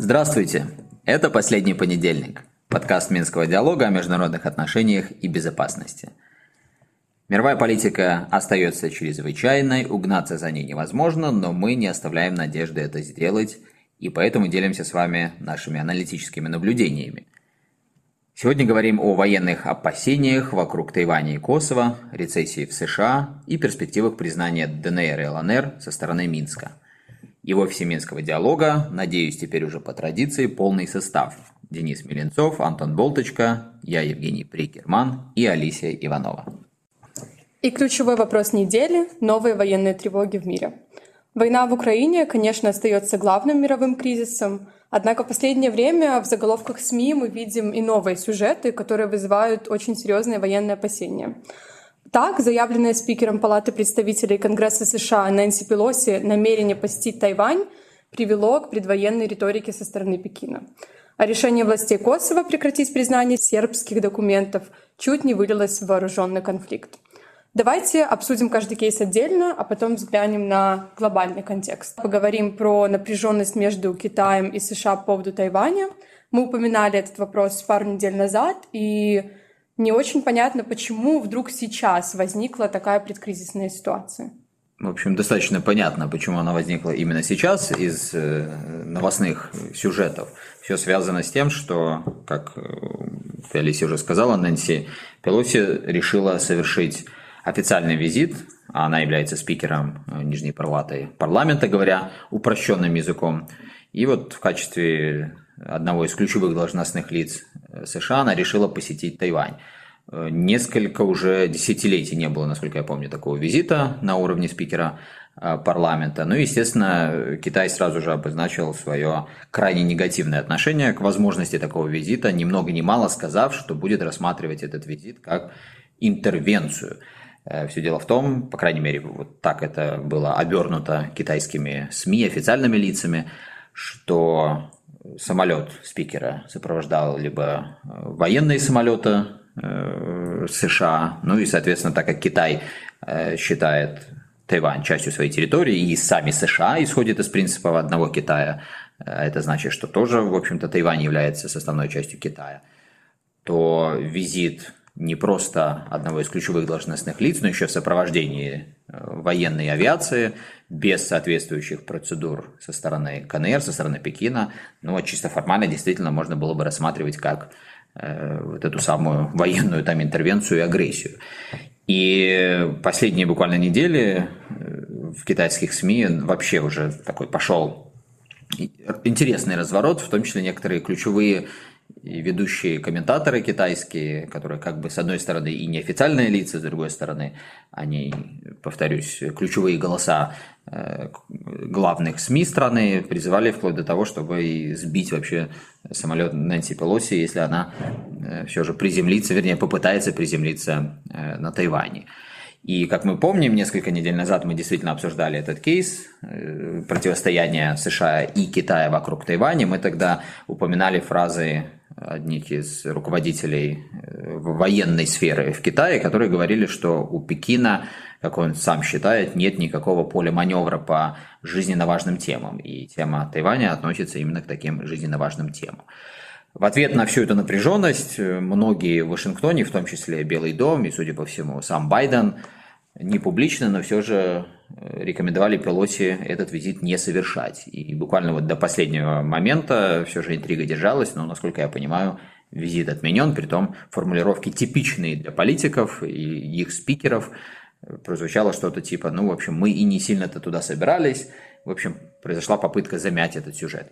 Здравствуйте! Это «Последний понедельник» – подкаст Минского диалога о международных отношениях и безопасности. Мировая политика остается чрезвычайной, угнаться за ней невозможно, но мы не оставляем надежды это сделать, и поэтому делимся с вами нашими аналитическими наблюдениями. Сегодня говорим о военных опасениях вокруг Тайваня и Косово, рецессии в США и перспективах признания ДНР и ЛНР со стороны Минска – его всеминского диалога, надеюсь, теперь уже по традиции, полный состав. Денис Миленцов, Антон Болточка, я Евгений Прикерман и Алисия Иванова. И ключевой вопрос недели – новые военные тревоги в мире. Война в Украине, конечно, остается главным мировым кризисом, однако в последнее время в заголовках СМИ мы видим и новые сюжеты, которые вызывают очень серьезные военные опасения. Так, заявленное спикером Палаты представителей Конгресса США Нэнси Пелоси намерение посетить Тайвань привело к предвоенной риторике со стороны Пекина. А решение властей Косово прекратить признание сербских документов чуть не вылилось в вооруженный конфликт. Давайте обсудим каждый кейс отдельно, а потом взглянем на глобальный контекст. Поговорим про напряженность между Китаем и США по поводу Тайваня. Мы упоминали этот вопрос пару недель назад, и не очень понятно, почему вдруг сейчас возникла такая предкризисная ситуация. В общем, достаточно понятно, почему она возникла именно сейчас из э, новостных сюжетов. Все связано с тем, что, как ты, Алисия, уже сказала, Нэнси Пелоси решила совершить официальный визит, а она является спикером э, Нижней Палаты парламента, говоря упрощенным языком. И вот в качестве одного из ключевых должностных лиц э, США, она решила посетить Тайвань. Э, несколько уже десятилетий не было, насколько я помню, такого визита на уровне спикера парламента. Ну и, естественно, Китай сразу же обозначил свое крайне негативное отношение к возможности такого визита, ни много ни мало сказав, что будет рассматривать этот визит как интервенцию. Все дело в том, по крайней мере, вот так это было обернуто китайскими СМИ, официальными лицами, что самолет спикера сопровождал либо э, военные самолеты э, США, ну и, соответственно, так как Китай э, считает Тайвань частью своей территории, и сами США исходят из принципа одного Китая, это значит, что тоже, в общем-то, Тайвань является составной частью Китая, то визит не просто одного из ключевых должностных лиц, но еще в сопровождении военной авиации без соответствующих процедур со стороны КНР, со стороны Пекина, ну вот чисто формально действительно можно было бы рассматривать как э, вот эту самую военную там интервенцию и агрессию. И последние буквально недели э, в китайских СМИ вообще уже такой пошел интересный разворот, в том числе некоторые ключевые ведущие комментаторы китайские, которые как бы с одной стороны и неофициальные лица, с другой стороны они, повторюсь, ключевые голоса э, главных СМИ страны призывали вплоть до того, чтобы сбить вообще самолет Нэнси Пелоси, если она э, все же приземлится, вернее попытается приземлиться э, на Тайване. И, как мы помним, несколько недель назад мы действительно обсуждали этот кейс противостояния США и Китая вокруг Тайваня. Мы тогда упоминали фразы одних из руководителей э, военной сферы в Китае, которые говорили, что у Пекина, как он сам считает, нет никакого поля маневра по жизненно важным темам. И тема Тайваня относится именно к таким жизненно важным темам. В ответ на всю эту напряженность э, многие в Вашингтоне, в том числе Белый дом и, судя по всему, сам Байден, не публично, но все же рекомендовали Пелоси этот визит не совершать. И буквально вот до последнего момента все же интрига держалась, но, насколько я понимаю, визит отменен, при том формулировки типичные для политиков и их спикеров. Прозвучало что-то типа, ну, в общем, мы и не сильно-то туда собирались. В общем, произошла попытка замять этот сюжет.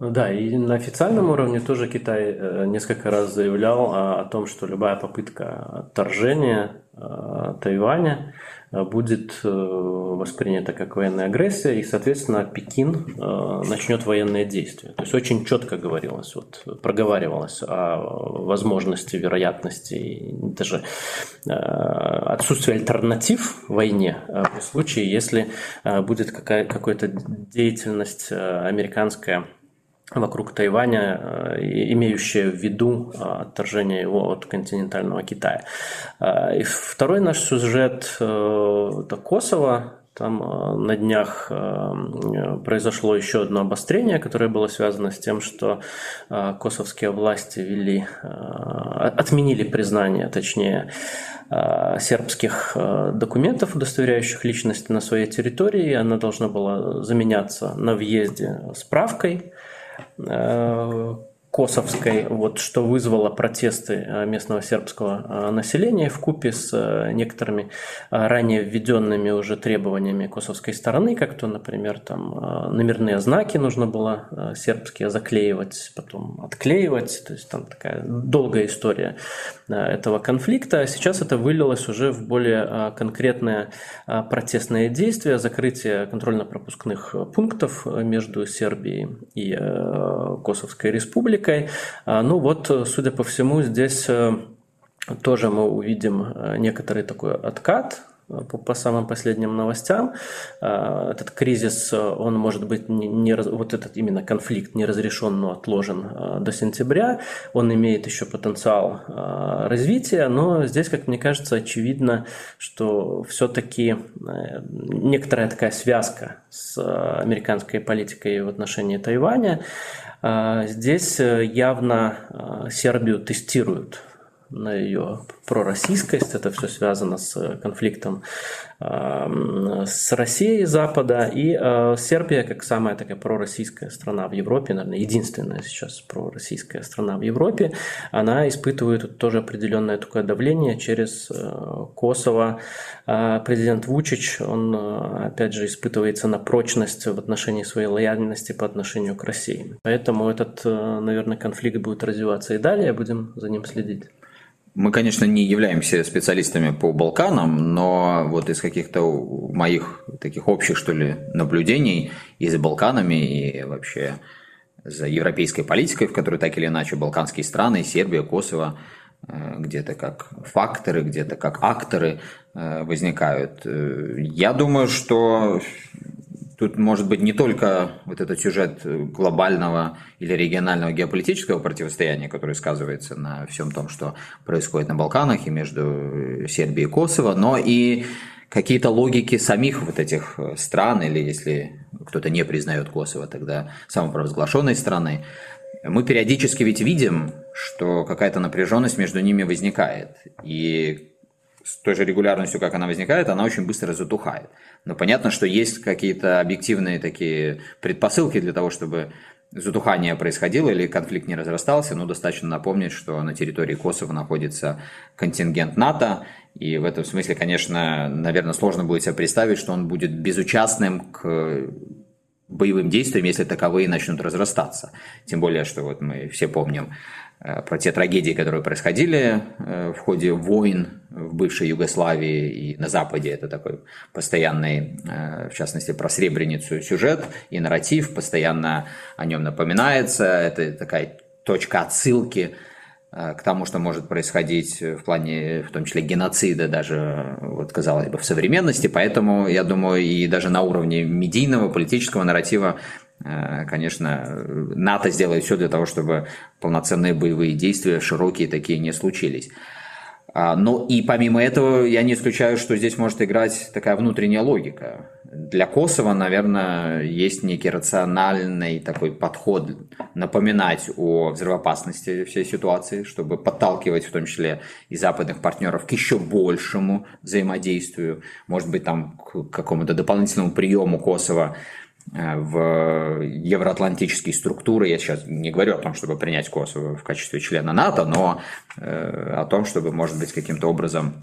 Ну да, и на официальном уровне тоже Китай э, несколько раз заявлял о, том, что любая попытка отторжения э, Тайваня э, будет воспринята как военная агрессия, и, соответственно, Пекин начнет военные действия. То есть очень четко говорилось, вот, проговаривалось о возможности, вероятности, даже отсутствии альтернатив войне в случае, если будет какая- какая-то деятельность американская вокруг Тайваня, э, имеющее в виду отторжение его от континентального Китая. И второй наш сюжет – это Косово, там э, на днях э, произошло еще одно обострение, которое было связано с тем, что э, косовские власти ввели, отменили признание, точнее, сербских документов, удостоверяющих личность на своей территории. Она должна была заменяться на въезде справкой Oh. Косовской, вот, что вызвало протесты э, местного сербского э, населения в купе с э, некоторыми ранее введенными уже требованиями косовской стороны, как то, например, там номерные знаки нужно было сербские заклеивать, потом отклеивать, то есть там такая долгая история этого конфликта. Сейчас это вылилось уже в более конкретные протестные действия, закрытие контрольно-пропускных пунктов между Сербией и Косовской республикой, Америкой. А, ну вот, судя по всему, здесь э, тоже мы увидим э, некоторый такой откат по, самым последним новостям, а, этот кризис, он может быть не, не вот этот именно конфликт не разрешен, но отложен до сентября, он имеет еще потенциал развития, но здесь, как мне кажется, очевидно, что все-таки э, некоторая такая связка с американской политикой в отношении Тайваня, Здесь э, явно Сербию тестируют на ее пророссийскость. Это все связано с конфликтом с Россией Запада. И э, Сербия, как самая такая пророссийская страна в Европе, наверное, единственная сейчас пророссийская страна в Европе, она испытывает тоже определенное такое давление через э, Косово. А президент Вучич, он, э, опять же, испытывается на прочность в отношении своей лояльности по отношению к России. Поэтому этот, наверное, конфликт будет развиваться и далее, будем за ним следить. Мы, конечно, не являемся специалистами по Балканам, но вот из каких-то моих таких общих, что ли, наблюдений и за Балканами, и вообще за европейской политикой, в которой так или иначе балканские страны, Сербия, Косово, э, где-то как факторы, где-то как акторы э, возникают. Э, я думаю, что Тут может быть не только вот этот сюжет глобального или регионального геополитического противостояния, который сказывается на всем том, что происходит на Балканах и между Сербией и Косово, но и какие-то логики самих вот этих стран, или если кто-то не признает Косово, тогда самопровозглашенной страны. Мы периодически ведь видим, что какая-то напряженность между ними возникает. И с той же регулярностью, как она возникает, она очень быстро затухает. Но понятно, что есть какие-то объективные такие предпосылки для того, чтобы затухание происходило или конфликт не разрастался, но достаточно напомнить, что на территории Косово находится контингент НАТО, и в этом смысле, конечно, наверное, сложно будет себе представить, что он будет безучастным к боевым действиям, если таковые начнут разрастаться. Тем более, что вот мы все помним про те трагедии, которые происходили э, в ходе войн в бывшей Югославии и на Западе. Это такой постоянный, э, в частности, про Сребреницу сюжет и нарратив, постоянно о нем напоминается. Это такая точка отсылки к тому, что может происходить в плане, в том числе, геноцида даже, вот, казалось бы, в современности. Поэтому, я думаю, и даже на уровне медийного, политического нарратива Э, конечно, НАТО сделает все для того, чтобы полноценные боевые действия, широкие такие, не случились. А, но и помимо этого, я не исключаю, что здесь может играть такая внутренняя логика. Для Косово, наверное, есть некий рациональный такой подход напоминать о взрывоопасности всей ситуации, чтобы подталкивать в том числе и западных партнеров к еще большему взаимодействию, может быть, там к какому-то дополнительному приему Косово Э, в евроатлантические структуры. Я сейчас не говорю о том, чтобы принять Косово в качестве члена НАТО, но э, о том, чтобы, может быть, каким-то образом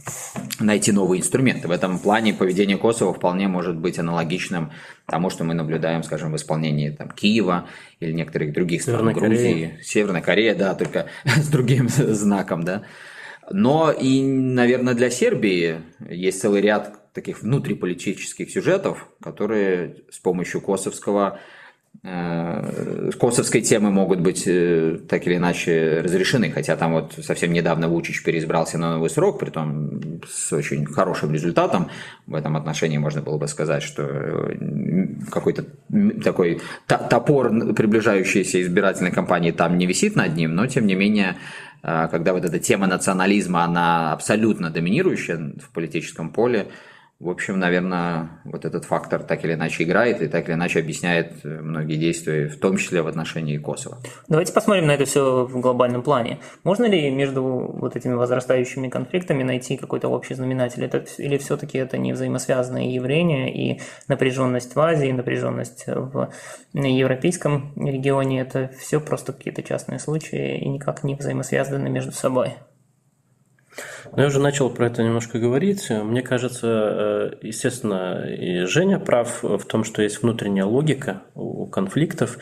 найти новые инструменты. В этом плане поведение Косово вполне может быть аналогичным тому, что мы наблюдаем, скажем, в исполнении там, Киева или некоторых других стран, Северной Грузии, Корея. Северная Корея, да, только с другим знаком, да. Но и, наверное, для Сербии есть целый ряд таких внутриполитических сюжетов, которые с помощью косовского э, косовской темы могут быть э, так или иначе разрешены, хотя там вот совсем недавно Вучич переизбрался на новый срок, при том с очень хорошим результатом. В этом отношении можно было бы сказать, что э, какой-то такой топор приближающейся избирательной кампании там не висит над ним, но тем не менее когда вот эта тема национализма, она абсолютно доминирующая в политическом поле, в общем, наверное, вот этот фактор так или иначе играет и так или иначе объясняет э, многие действия, в том числе в отношении Косово. Давайте посмотрим на это все в глобальном плане. Можно ли между вот этими возрастающими конфликтами найти какой-то общий знаменатель? Это, или все-таки это не взаимосвязанные явления и напряженность в Азии, напряженность в европейском регионе – это все просто какие-то частные случаи и никак не взаимосвязаны между собой? Ну, я уже начал про это немножко говорить. Мне кажется, э, естественно, и Женя прав в том, что есть внутренняя логика у конфликтов,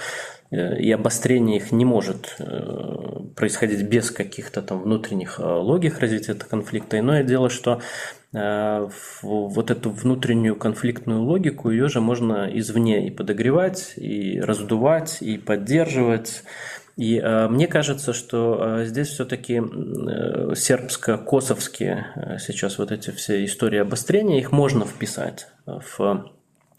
э, и обострение их не может э, происходить без каких-то там внутренних логик развития этого конфликта. Иное дело, что вот эту внутреннюю конфликтную логику, ее же можно извне и подогревать, и раздувать, и поддерживать, и э, мне кажется, что э, здесь все-таки э, сербско-косовские э, сейчас вот эти все истории обострения, их можно вписать в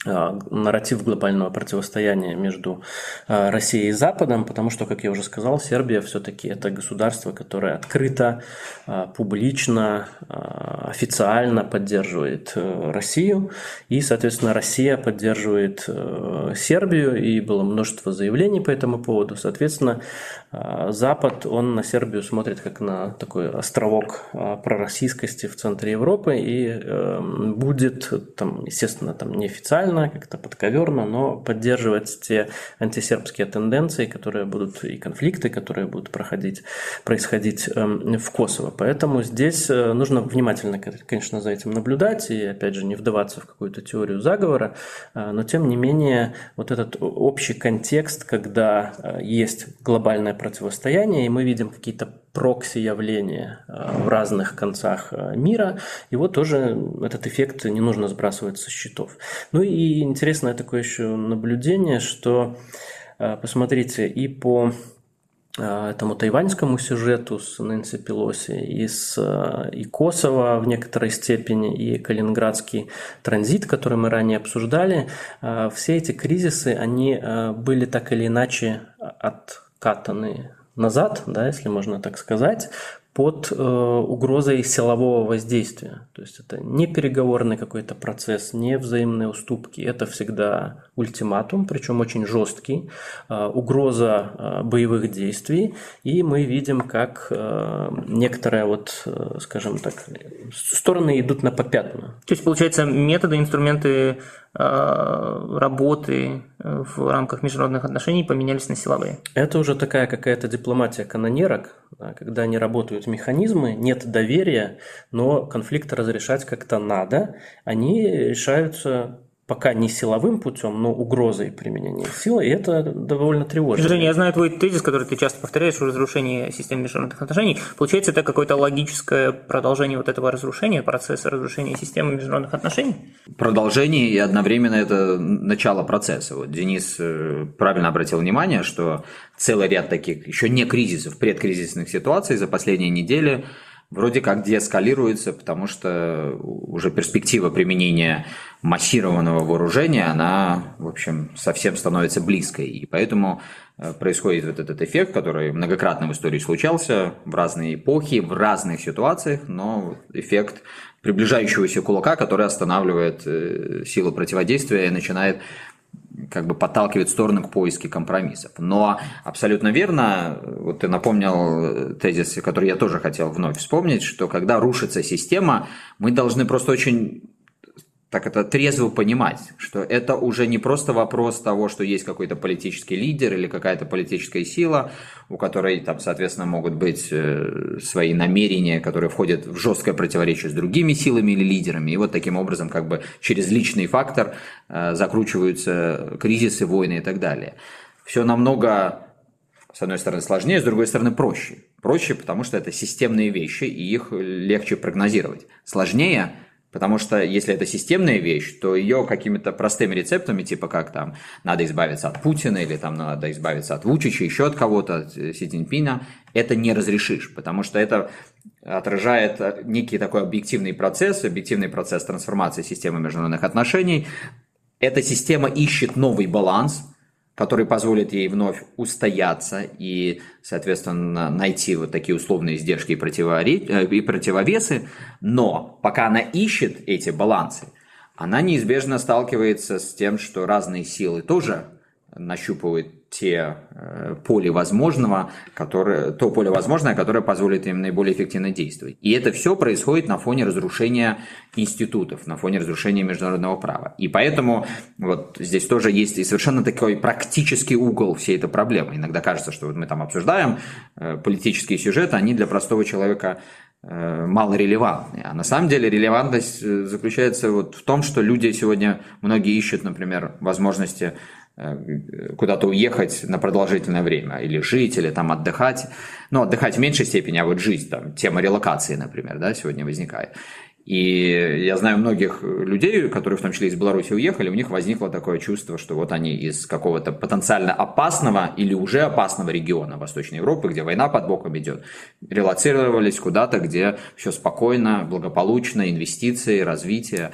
нарратив глобального противостояния между а, Россией и Западом, потому что, как я уже сказал, Сербия все-таки это государство, которое открыто, а, публично, официально поддерживает э, Россию, и, соответственно, Россия поддерживает э, Сербию, и было множество заявлений по этому поводу. Соответственно, Запад, он на Сербию смотрит как на такой островок пророссийскости в центре Европы, и эм, будет, там, естественно, там неофициально, неофициально, как-то подковерно, но поддерживать те антисербские тенденции, которые будут и конфликты, которые будут проходить, происходить эм, в Косово. Поэтому здесь э, нужно внимательно, конечно, за этим наблюдать и, опять же, не вдаваться в какую-то теорию заговора, э, но тем не менее вот этот общий контекст, когда э, есть глобальное противостояние, и мы видим какие-то прокси-явление э, в разных концах э, мира, его тоже этот эффект не нужно сбрасывать со счетов. Ну и интересное такое еще наблюдение, что, э, посмотрите, и по этому тайваньскому сюжету с Нэнси Пелоси, и, с, и Косово в некоторой степени, и Калининградский транзит, который мы ранее обсуждали, все эти кризисы, они были так или иначе откатаны назад, да, если можно так сказать, под э, угрозой силового воздействия. То есть это не переговорный какой-то процесс, не взаимные уступки. Это всегда ультиматум, причем очень жесткий, э, угроза э, боевых действий. И мы видим, как э, некоторые, вот, э, скажем так, стороны идут на попятную. То есть, получается, методы, инструменты Э, работы э, в рамках международных отношений поменялись на силовые. Это уже такая какая-то дипломатия канонерок, когда не работают механизмы, нет доверия, но конфликты разрешать как-то надо. Они решаются пока не силовым путем, но угрозой применения силы, и это довольно тревожно. Женя, я знаю твой тезис, который ты часто повторяешь, о разрушении системы международных отношений. Получается, это какое-то логическое продолжение вот этого разрушения, процесса разрушения системы международных отношений? Продолжение и одновременно это начало процесса. Вот Денис э, правильно обратил внимание, что целый ряд таких еще не кризисов, предкризисных ситуаций за последние недели вроде как деэскалируется, потому что уже перспектива применения массированного вооружения, она, в общем, совсем становится близкой. И поэтому э, происходит вот этот эффект, который многократно в истории случался в разные эпохи, в разных ситуациях, но эффект приближающегося кулака, который останавливает э, силу противодействия и начинает как бы подталкивает сторону к поиске компромиссов. Но абсолютно верно, вот ты напомнил тезис, который я тоже хотел вновь вспомнить, что когда рушится система, мы должны просто очень так это трезво понимать, что это уже не просто вопрос того, что есть какой-то политический лидер или какая-то политическая сила, у которой там, соответственно, могут быть э, свои намерения, которые входят в жесткое противоречие с другими силами или лидерами. И вот таким образом как бы через личный фактор э, закручиваются кризисы, войны и так далее. Все намного, с одной стороны, сложнее, с другой стороны, проще. Проще, потому что это системные вещи, и их легче прогнозировать. Сложнее – Потому что если это системная вещь, то ее какими-то простыми рецептами, типа как там надо избавиться от Путина или там надо избавиться от Вучича, еще от кого-то, от э, Си Цзиньпина, это не разрешишь, потому что это отражает э, некий такой объективный процесс, объективный процесс трансформации системы международных отношений. Эта система ищет новый баланс – который позволит ей вновь устояться и, соответственно, найти вот такие условные издержки и, э, и противовесы. Но пока она ищет эти балансы, она неизбежно сталкивается с тем, что разные силы тоже нащупывают те э, поле возможного, которое, то поле возможное, которое позволит им наиболее эффективно действовать. И это все происходит на фоне разрушения институтов, на фоне разрушения международного права. И поэтому вот здесь тоже есть и совершенно такой практический угол всей этой проблемы. Иногда кажется, что вот мы там обсуждаем э, политические сюжеты, они для простого человека э, мало релевантны. А на самом деле релевантность заключается вот в том, что люди сегодня, многие ищут, например, возможности куда-то уехать на продолжительное время, или жить, или там отдыхать. Ну, отдыхать в меньшей степени, а вот жить, там, тема релокации, например, да, сегодня возникает. И я знаю многих людей, которые в том числе из Беларуси уехали, у них возникло такое чувство, что вот они из какого-то потенциально опасного или уже опасного региона Восточной Европы, где война под боком идет, релацировались куда-то, где все спокойно, благополучно, инвестиции, развитие.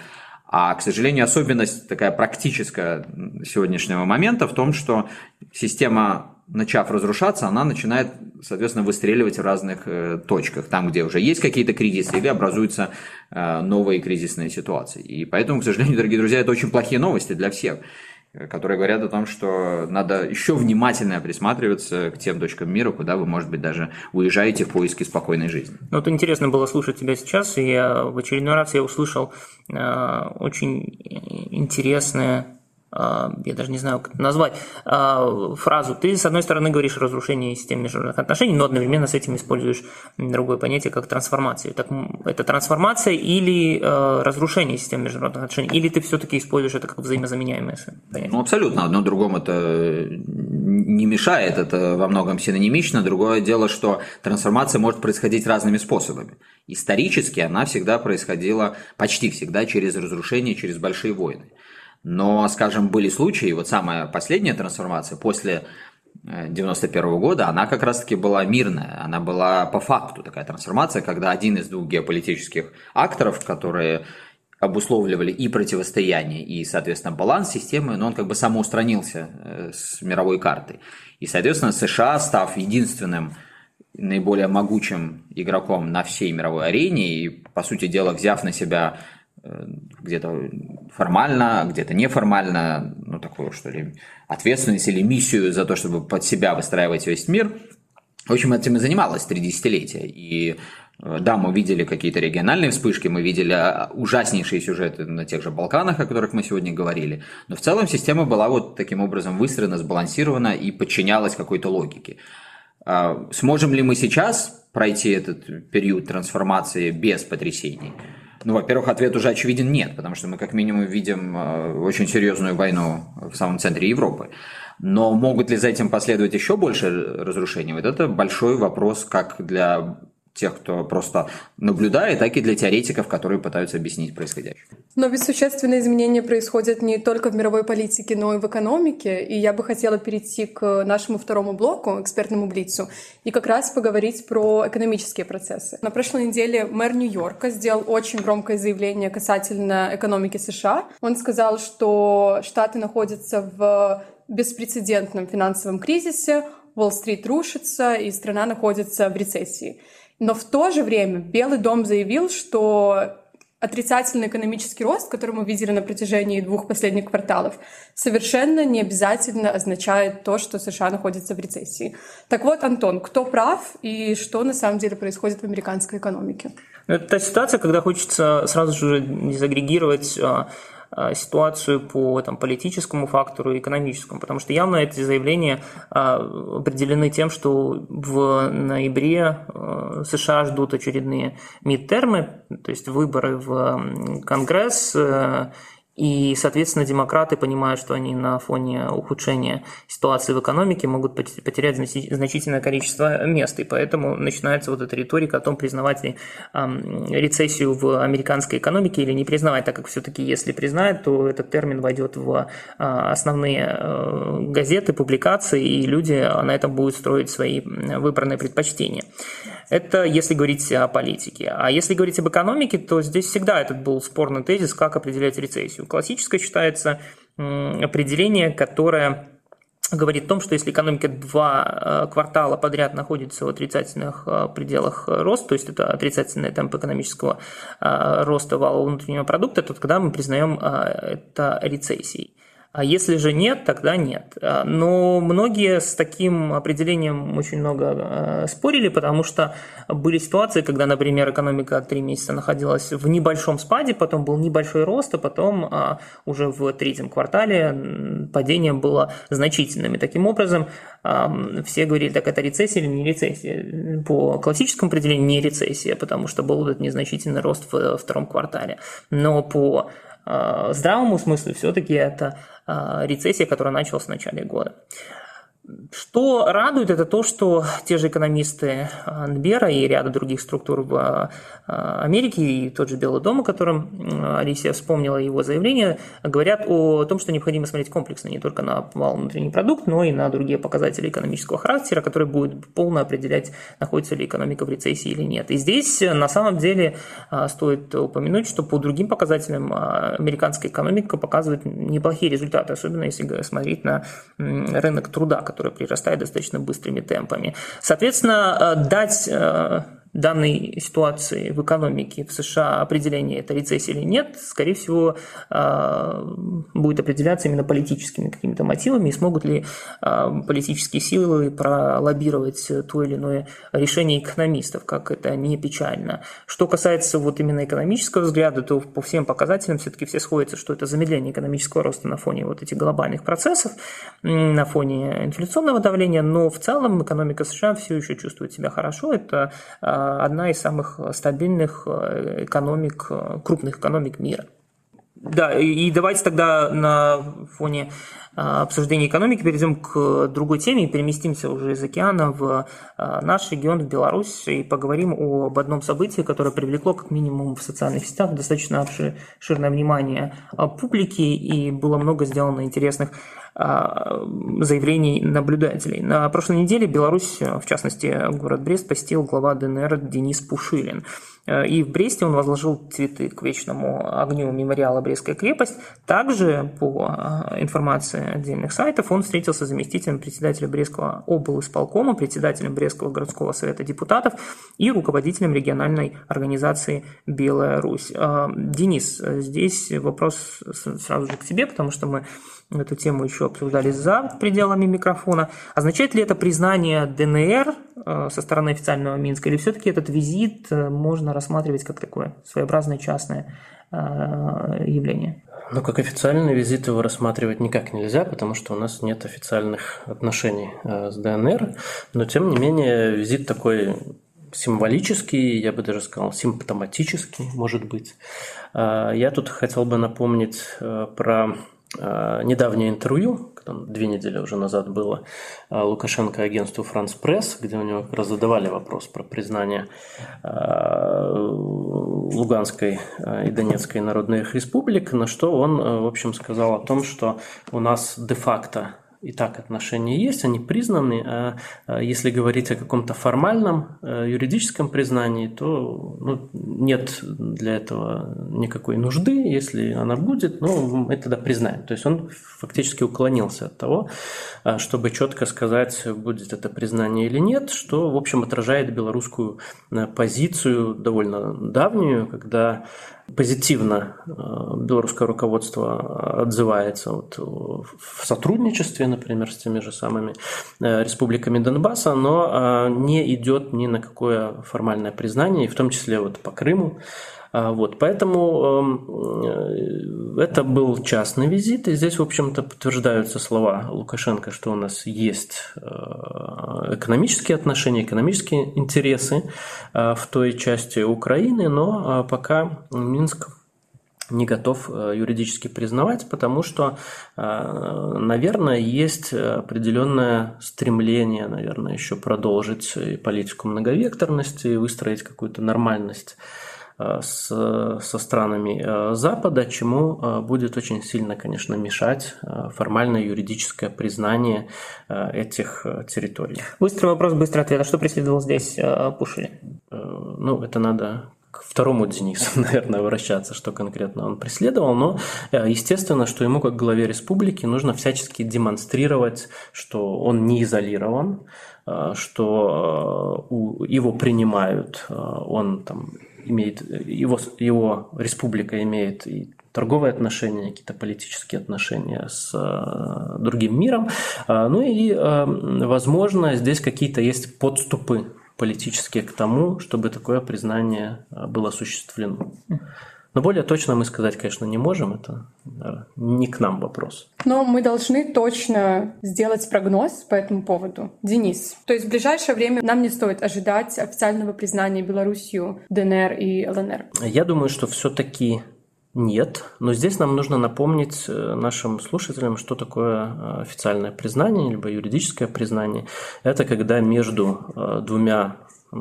А, к сожалению, особенность такая практическая сегодняшнего момента в том, что система, начав разрушаться, она начинает, соответственно, выстреливать в разных э, точках, там, где уже есть какие-то кризисы или образуются э, новые кризисные ситуации. И поэтому, к сожалению, дорогие друзья, это очень плохие новости для всех которые говорят о том, что надо еще внимательно присматриваться к тем точкам мира, куда вы, может быть, даже уезжаете в поиске спокойной жизни. Ну, вот интересно было слушать тебя сейчас, и я в очередной раз я услышал э, очень интересное я даже не знаю, как это назвать, а, фразу. Ты, с одной стороны, говоришь о разрушении системы международных отношений, но одновременно с этим используешь другое понятие, как трансформация. Так, это трансформация или э, разрушение системы международных отношений, или ты все-таки используешь это как взаимозаменяемое понятие? Ну, абсолютно. Одно другому это не мешает, это во многом синонимично. Другое дело, что трансформация может происходить разными способами. Исторически она всегда происходила, почти всегда, через разрушение, через большие войны. Но, скажем, были случаи, вот самая последняя трансформация после 91 э, года, она как раз-таки была мирная, она была по факту такая трансформация, когда один из двух геополитических акторов, которые обусловливали и противостояние, и, соответственно, баланс системы, но он как бы самоустранился э, с мировой карты. И, соответственно, США, став единственным наиболее могучим игроком на всей мировой арене и, по сути дела, взяв на себя где-то формально, где-то неформально, ну, такую, что ли, ответственность или миссию за то, чтобы под себя выстраивать весь мир. В общем, этим и занималась три десятилетия. И э, да, мы видели какие-то региональные вспышки, мы видели а, ужаснейшие сюжеты на тех же Балканах, о которых мы сегодня говорили. Но в целом система была вот таким образом выстроена, сбалансирована и подчинялась какой-то логике. А сможем ли мы сейчас пройти этот период трансформации без потрясений? Ну, во-первых, ответ уже очевиден нет, потому что мы как минимум видим э, очень серьезную войну в самом центре Европы. Но могут ли за этим последовать еще больше разрушений? Вот это большой вопрос как для тех, кто просто наблюдает, так и для теоретиков, которые пытаются объяснить происходящее. Но ведь существенные изменения происходят не только в мировой политике, но и в экономике. И я бы хотела перейти к нашему второму блоку, экспертному блицу, и как раз поговорить про экономические процессы. На прошлой неделе мэр Нью-Йорка сделал очень громкое заявление касательно экономики США. Он сказал, что Штаты находятся в беспрецедентном финансовом кризисе, Уолл-стрит рушится, и страна находится в рецессии. Но в то же время Белый дом заявил, что отрицательный экономический рост, который мы видели на протяжении двух последних кварталов, совершенно не обязательно означает то, что США находится в рецессии. Так вот, Антон, кто прав и что на самом деле происходит в американской экономике? Это та ситуация, когда хочется сразу же дезагрегировать ситуацию по там, политическому фактору и экономическому, потому что явно эти заявления а, определены тем, что в ноябре а, США ждут очередные мидтермы, то есть выборы в Конгресс, И, соответственно, демократы понимают, что они на фоне ухудшения ситуации в экономике могут потерять значительное количество мест. И поэтому начинается вот эта риторика о том, признавать ли рецессию в американской экономике или не признавать, так как все-таки если признают, то этот термин войдет в а, основные э, газеты, публикации, и люди на этом будут строить свои выбранные предпочтения. Это если говорить о политике. А если говорить об экономике, то здесь всегда этот был спорный тезис, как определять рецессию. Классическое считается определение, которое говорит о том, что если экономика два э, квартала подряд находится в отрицательных э, пределах роста, то есть это отрицательный темп экономического э, роста валового внутреннего продукта, то тогда мы признаем это рецессией. А если же нет, тогда нет. А, но многие с таким определением очень много а, спорили, потому что были ситуации, когда, например, экономика три месяца находилась в небольшом спаде, потом был небольшой рост, а потом а, уже в третьем квартале падение было значительным. И таким образом все говорили, так это рецессия или не рецессия. По классическому определению не рецессия, потому что был этот незначительный рост в втором квартале. Но по здравому смыслу все-таки это а, рецессия, которая началась в начале года. Что радует, это то, что те же экономисты Анбера и ряда других структур в а, Америке, и тот же Белый дом, о котором Алисия вспомнила его заявление, говорят о том, что необходимо смотреть комплексно не только на вал внутренний продукт, но и на другие показатели экономического характера, которые будут полно определять, находится ли экономика в рецессии или нет. И здесь на самом деле а, стоит упомянуть, что по другим показателям а, американская экономика показывает неплохие результаты, особенно если смотреть на рынок труда, которая прирастает достаточно быстрыми темпами. Соответственно, э, дать э, данной ситуации в экономике в США определение это рецессия или нет, скорее всего, а, будет определяться именно политическими какими-то мотивами и смогут ли а, политические силы пролоббировать то или иное решение экономистов, как это не печально. Что касается вот именно экономического взгляда, то по всем показателям все-таки все сходятся, что это замедление экономического роста на фоне вот этих глобальных процессов, на фоне инфляционного давления, но в целом экономика США все еще чувствует себя хорошо. Это а, одна из самых стабильных э, экономик, э, крупных экономик мира. Да, и давайте тогда на фоне а, обсуждения экономики перейдем к другой теме и переместимся уже из океана в а, наш регион, в Беларусь, и поговорим об одном событии, которое привлекло как минимум в социальных сетях достаточно обширное внимание а, публики, и было много сделано интересных заявлений наблюдателей. На прошлой неделе Беларусь, в частности город Брест, посетил глава ДНР Денис Пушилин. Э, и в Бресте он возложил цветы к вечному огню мемориала «Брестская крепость». Также, по э, информации отдельных сайтов, он встретился с заместителем председателя Брестского исполкома, председателем Брестского городского совета депутатов и руководителем региональной организации «Белая Русь». Э, Денис, здесь вопрос сразу же к тебе, потому что мы эту тему еще обсуждали за пределами микрофона. Означает ли это признание ДНР э, со стороны официального Минска, или все-таки этот визит э, можно рассматривать как такое своеобразное частное э, явление? Ну, как официальный визит его рассматривать никак нельзя, потому что у нас нет официальных отношений с ДНР. Но, тем не менее, визит такой символический, я бы даже сказал, симптоматический, может быть. Я тут хотел бы напомнить про недавнее интервью, две недели уже назад было, э, Лукашенко агентству «Франс Пресс», где у него как раз задавали вопрос про признание э, Луганской и Донецкой народных республик, на что он, в общем, сказал о том, что у нас де-факто и так отношения есть, они признаны, а, а если говорить о каком-то формальном э, юридическом признании, то ну, нет для этого никакой нужды, если она будет, ну, мы тогда признаем. То есть он фактически уклонился от того, а, чтобы четко сказать, будет это признание или нет, что, в общем, отражает белорусскую э, позицию довольно давнюю, когда позитивно э, белорусское руководство отзывается вот в сотрудничестве, например, с теми же самыми э, республиками Донбасса, но э, не идет ни на какое формальное признание, и в том числе вот по Крыму. А, вот, поэтому эм, это был частный визит, и здесь, в общем-то, подтверждаются слова Лукашенко, что у нас есть э, экономические отношения, экономические интересы э, в той части Украины, но э, пока Минск не готов э, юридически признавать, потому что, э, наверное, есть определенное стремление, наверное, еще продолжить политику многовекторности, выстроить какую-то нормальность э, с, со странами Запада, чему будет очень сильно, конечно, мешать формальное юридическое признание этих территорий. Быстрый вопрос, быстрый ответ. А что преследовал здесь Пушили? Ну, это надо к второму Денису, наверное, обращаться, что конкретно он преследовал, но э, естественно, что ему как главе республики нужно всячески демонстрировать, что он не изолирован, э, что э, его принимают, он там имеет, его, его республика имеет и торговые отношения, какие-то политические отношения с другим миром. Ну и, возможно, здесь какие-то есть подступы политические к тому, чтобы такое признание а, было осуществлено. Но более точно мы сказать, конечно, не можем, это не к нам вопрос. Но мы должны точно сделать прогноз по этому поводу. Денис, то есть в ближайшее время нам не стоит ожидать официального признания Белоруссию ДНР и ЛНР? Я думаю, что все таки нет, но здесь нам нужно напомнить э, нашим слушателям, что такое э, официальное признание, либо юридическое признание. Это когда между э, двумя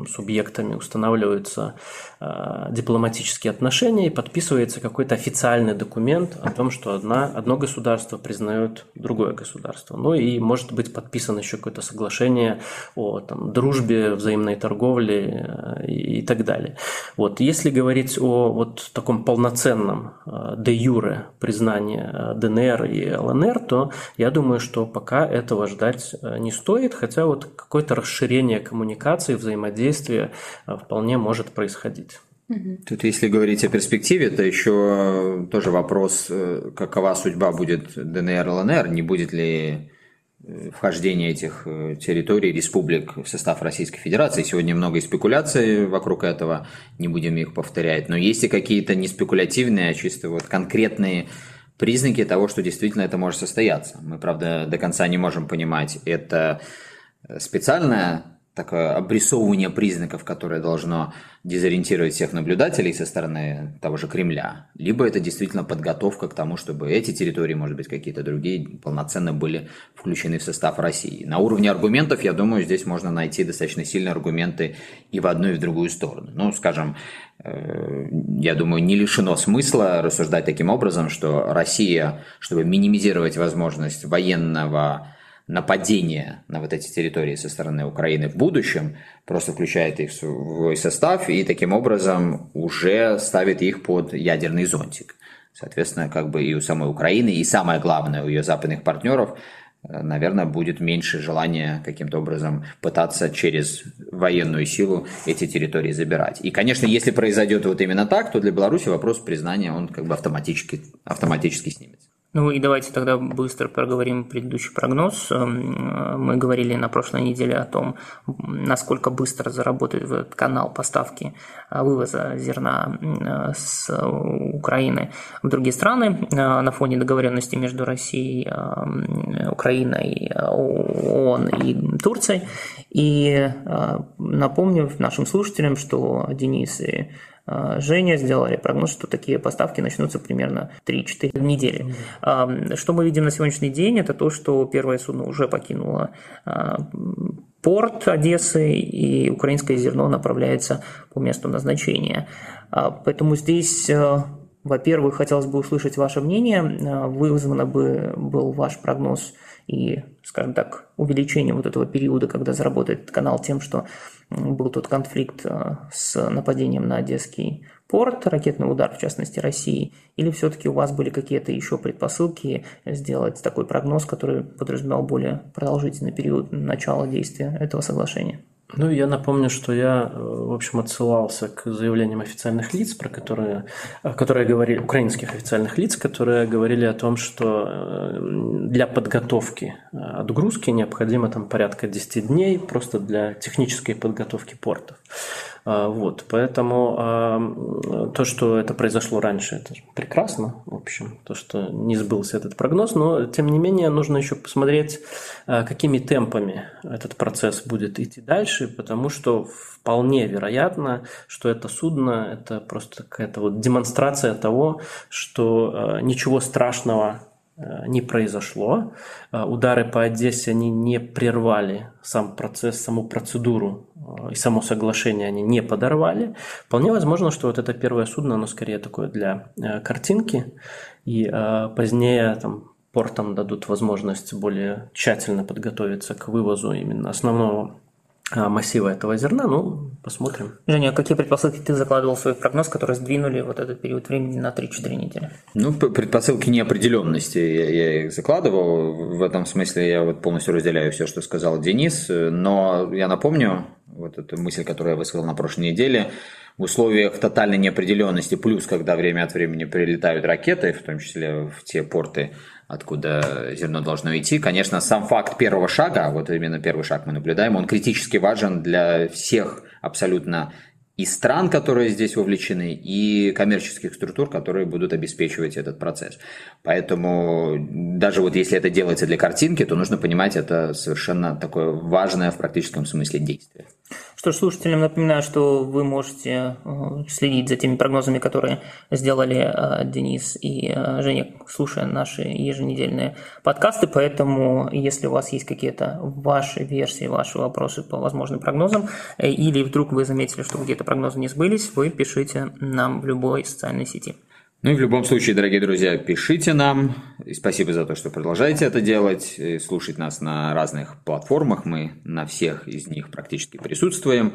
субъектами устанавливаются э, дипломатические отношения и подписывается какой-то официальный документ о том, что одна, одно государство признает другое государство. Ну и может быть подписано еще какое-то соглашение о там, дружбе, взаимной торговле э, и, так далее. Вот. Если говорить о вот таком полноценном э, де юре признании э, ДНР и ЛНР, то я думаю, что пока этого ждать э, не стоит, хотя вот какое-то расширение коммуникации, взаимодействия взаимодействие э, вполне может происходить. Тут, если говорить о перспективе, то еще тоже вопрос, э, какова судьба будет ДНР, ЛНР, не будет ли э, вхождение этих территорий, республик в состав Российской Федерации. Сегодня много и спекуляций вокруг этого, не будем их повторять. Но есть и какие-то не спекулятивные, а чисто вот конкретные признаки того, что действительно это может состояться. Мы, правда, до конца не можем понимать, это специальная такое обрисовывание признаков, которое должно дезориентировать всех наблюдателей со стороны того же Кремля, либо это действительно подготовка к тому, чтобы эти территории, может быть, какие-то другие, полноценно были включены в состав России. На уровне аргументов, я думаю, здесь можно найти достаточно сильные аргументы и в одну, и в другую сторону. Ну, скажем, э, я думаю, не лишено смысла рассуждать таким образом, что Россия, чтобы минимизировать возможность военного нападения на вот эти территории со стороны Украины в будущем, просто включает их в свой состав и таким образом уже ставит их под ядерный зонтик. Соответственно, как бы и у самой Украины, и самое главное, у ее западных партнеров, э, наверное, будет меньше желания каким-то образом пытаться через военную силу эти территории забирать. И, конечно, если произойдет вот именно так, то для Беларуси вопрос признания, он как бы автоматически, автоматически снимется. Ну и давайте тогда быстро проговорим предыдущий прогноз. Эм, мы говорили на прошлой неделе о том, насколько быстро заработает этот канал поставки э, вывоза зерна э, с Украины в другие страны э, на фоне договоренности между Россией, Украиной, ООН и Турцией. И напомню нашим слушателям, что Денис и Женя сделали прогноз, что такие поставки начнутся примерно 3-4 недели. Что мы видим на сегодняшний день, это то, что первое судно уже покинуло а, порт Одессы, и украинское зерно направляется по месту назначения. А, поэтому здесь во-первых, хотелось бы услышать ваше мнение. Вызвано бы был ваш прогноз и, скажем так, увеличение вот этого периода, когда заработает канал тем, что был тот конфликт э, с нападением на Одесский порт, ракетный удар, в частности, России, или все-таки у вас были какие-то еще предпосылки сделать такой прогноз, который подразумевал более продолжительный период начала действия этого соглашения? Ну, я напомню, что я, э, в общем, отсылался к заявлениям официальных лиц, про которые, э, которые говорили, украинских официальных лиц, которые говорили о том, что э, для подготовки отгрузки необходимо там порядка 10 дней просто для технической подготовки портов. Вот, поэтому то, что это произошло раньше, это прекрасно, в общем, то, что не сбылся этот прогноз, но тем не менее нужно еще посмотреть, какими темпами этот процесс будет идти дальше, дальше, потому что вполне вероятно, что это судно – это просто какая-то вот демонстрация того, что э, ничего страшного э, не произошло. Э, удары по Одессе, они не прервали сам процесс, саму процедуру и само соглашение они не подорвали. Вполне возможно, что вот это первое судно, оно скорее такое для картинки, и позднее там портам дадут возможность более тщательно подготовиться к вывозу именно основного массива этого зерна, ну, посмотрим. Женя, а какие предпосылки ты закладывал в свой прогноз, которые сдвинули вот этот период времени на 3-4 недели? Ну, предпосылки неопределенности я, я их закладывал. В этом смысле я вот полностью разделяю все, что сказал Денис. Но я напомню, вот эту мысль, которую я высказал на прошлой неделе, в условиях тотальной неопределенности, плюс когда время от времени прилетают ракеты, в том числе в те порты, откуда зерно должно идти. Конечно, сам факт первого шага, вот именно первый шаг мы наблюдаем, он критически важен для всех абсолютно и стран, которые здесь вовлечены, и коммерческих структур, которые будут обеспечивать этот процесс. Поэтому даже вот если это делается для картинки, то нужно понимать, это совершенно такое важное в практическом смысле действие. Что ж, слушателям напоминаю, что вы можете э, следить за теми прогнозами, которые сделали э, Денис и э, Женя, слушая наши еженедельные подкасты. Поэтому, если у вас есть какие-то ваши версии, ваши вопросы по возможным прогнозам, или вдруг вы заметили, что где-то прогнозы не сбылись, вы пишите нам в любой социальной сети. Ну и в любом случае, дорогие друзья, пишите нам. И спасибо за то, что продолжаете это делать, и слушать нас на разных платформах. Мы на всех из них практически присутствуем.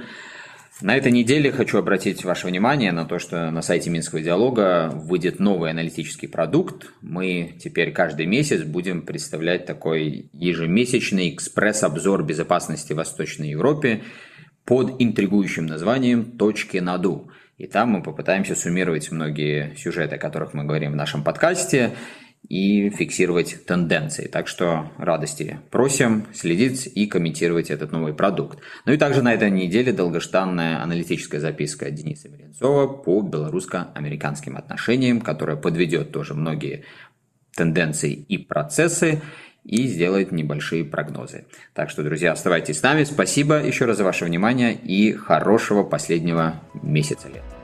На этой неделе хочу обратить ваше внимание на то, что на сайте Минского диалога выйдет новый аналитический продукт. Мы теперь каждый месяц будем представлять такой ежемесячный экспресс-обзор безопасности в Восточной Европе под интригующим названием «Точки наду». И там мы попытаемся суммировать многие сюжеты, о которых мы говорим в нашем подкасте, и фиксировать тенденции. Так что радости просим следить и комментировать этот новый продукт. Ну и также на этой неделе долгожданная аналитическая записка Дениса Меренцова по белорусско-американским отношениям, которая подведет тоже многие тенденции и процессы и сделает небольшие прогнозы. Так что, друзья, оставайтесь с нами. Спасибо еще раз за ваше внимание и хорошего последнего месяца лета.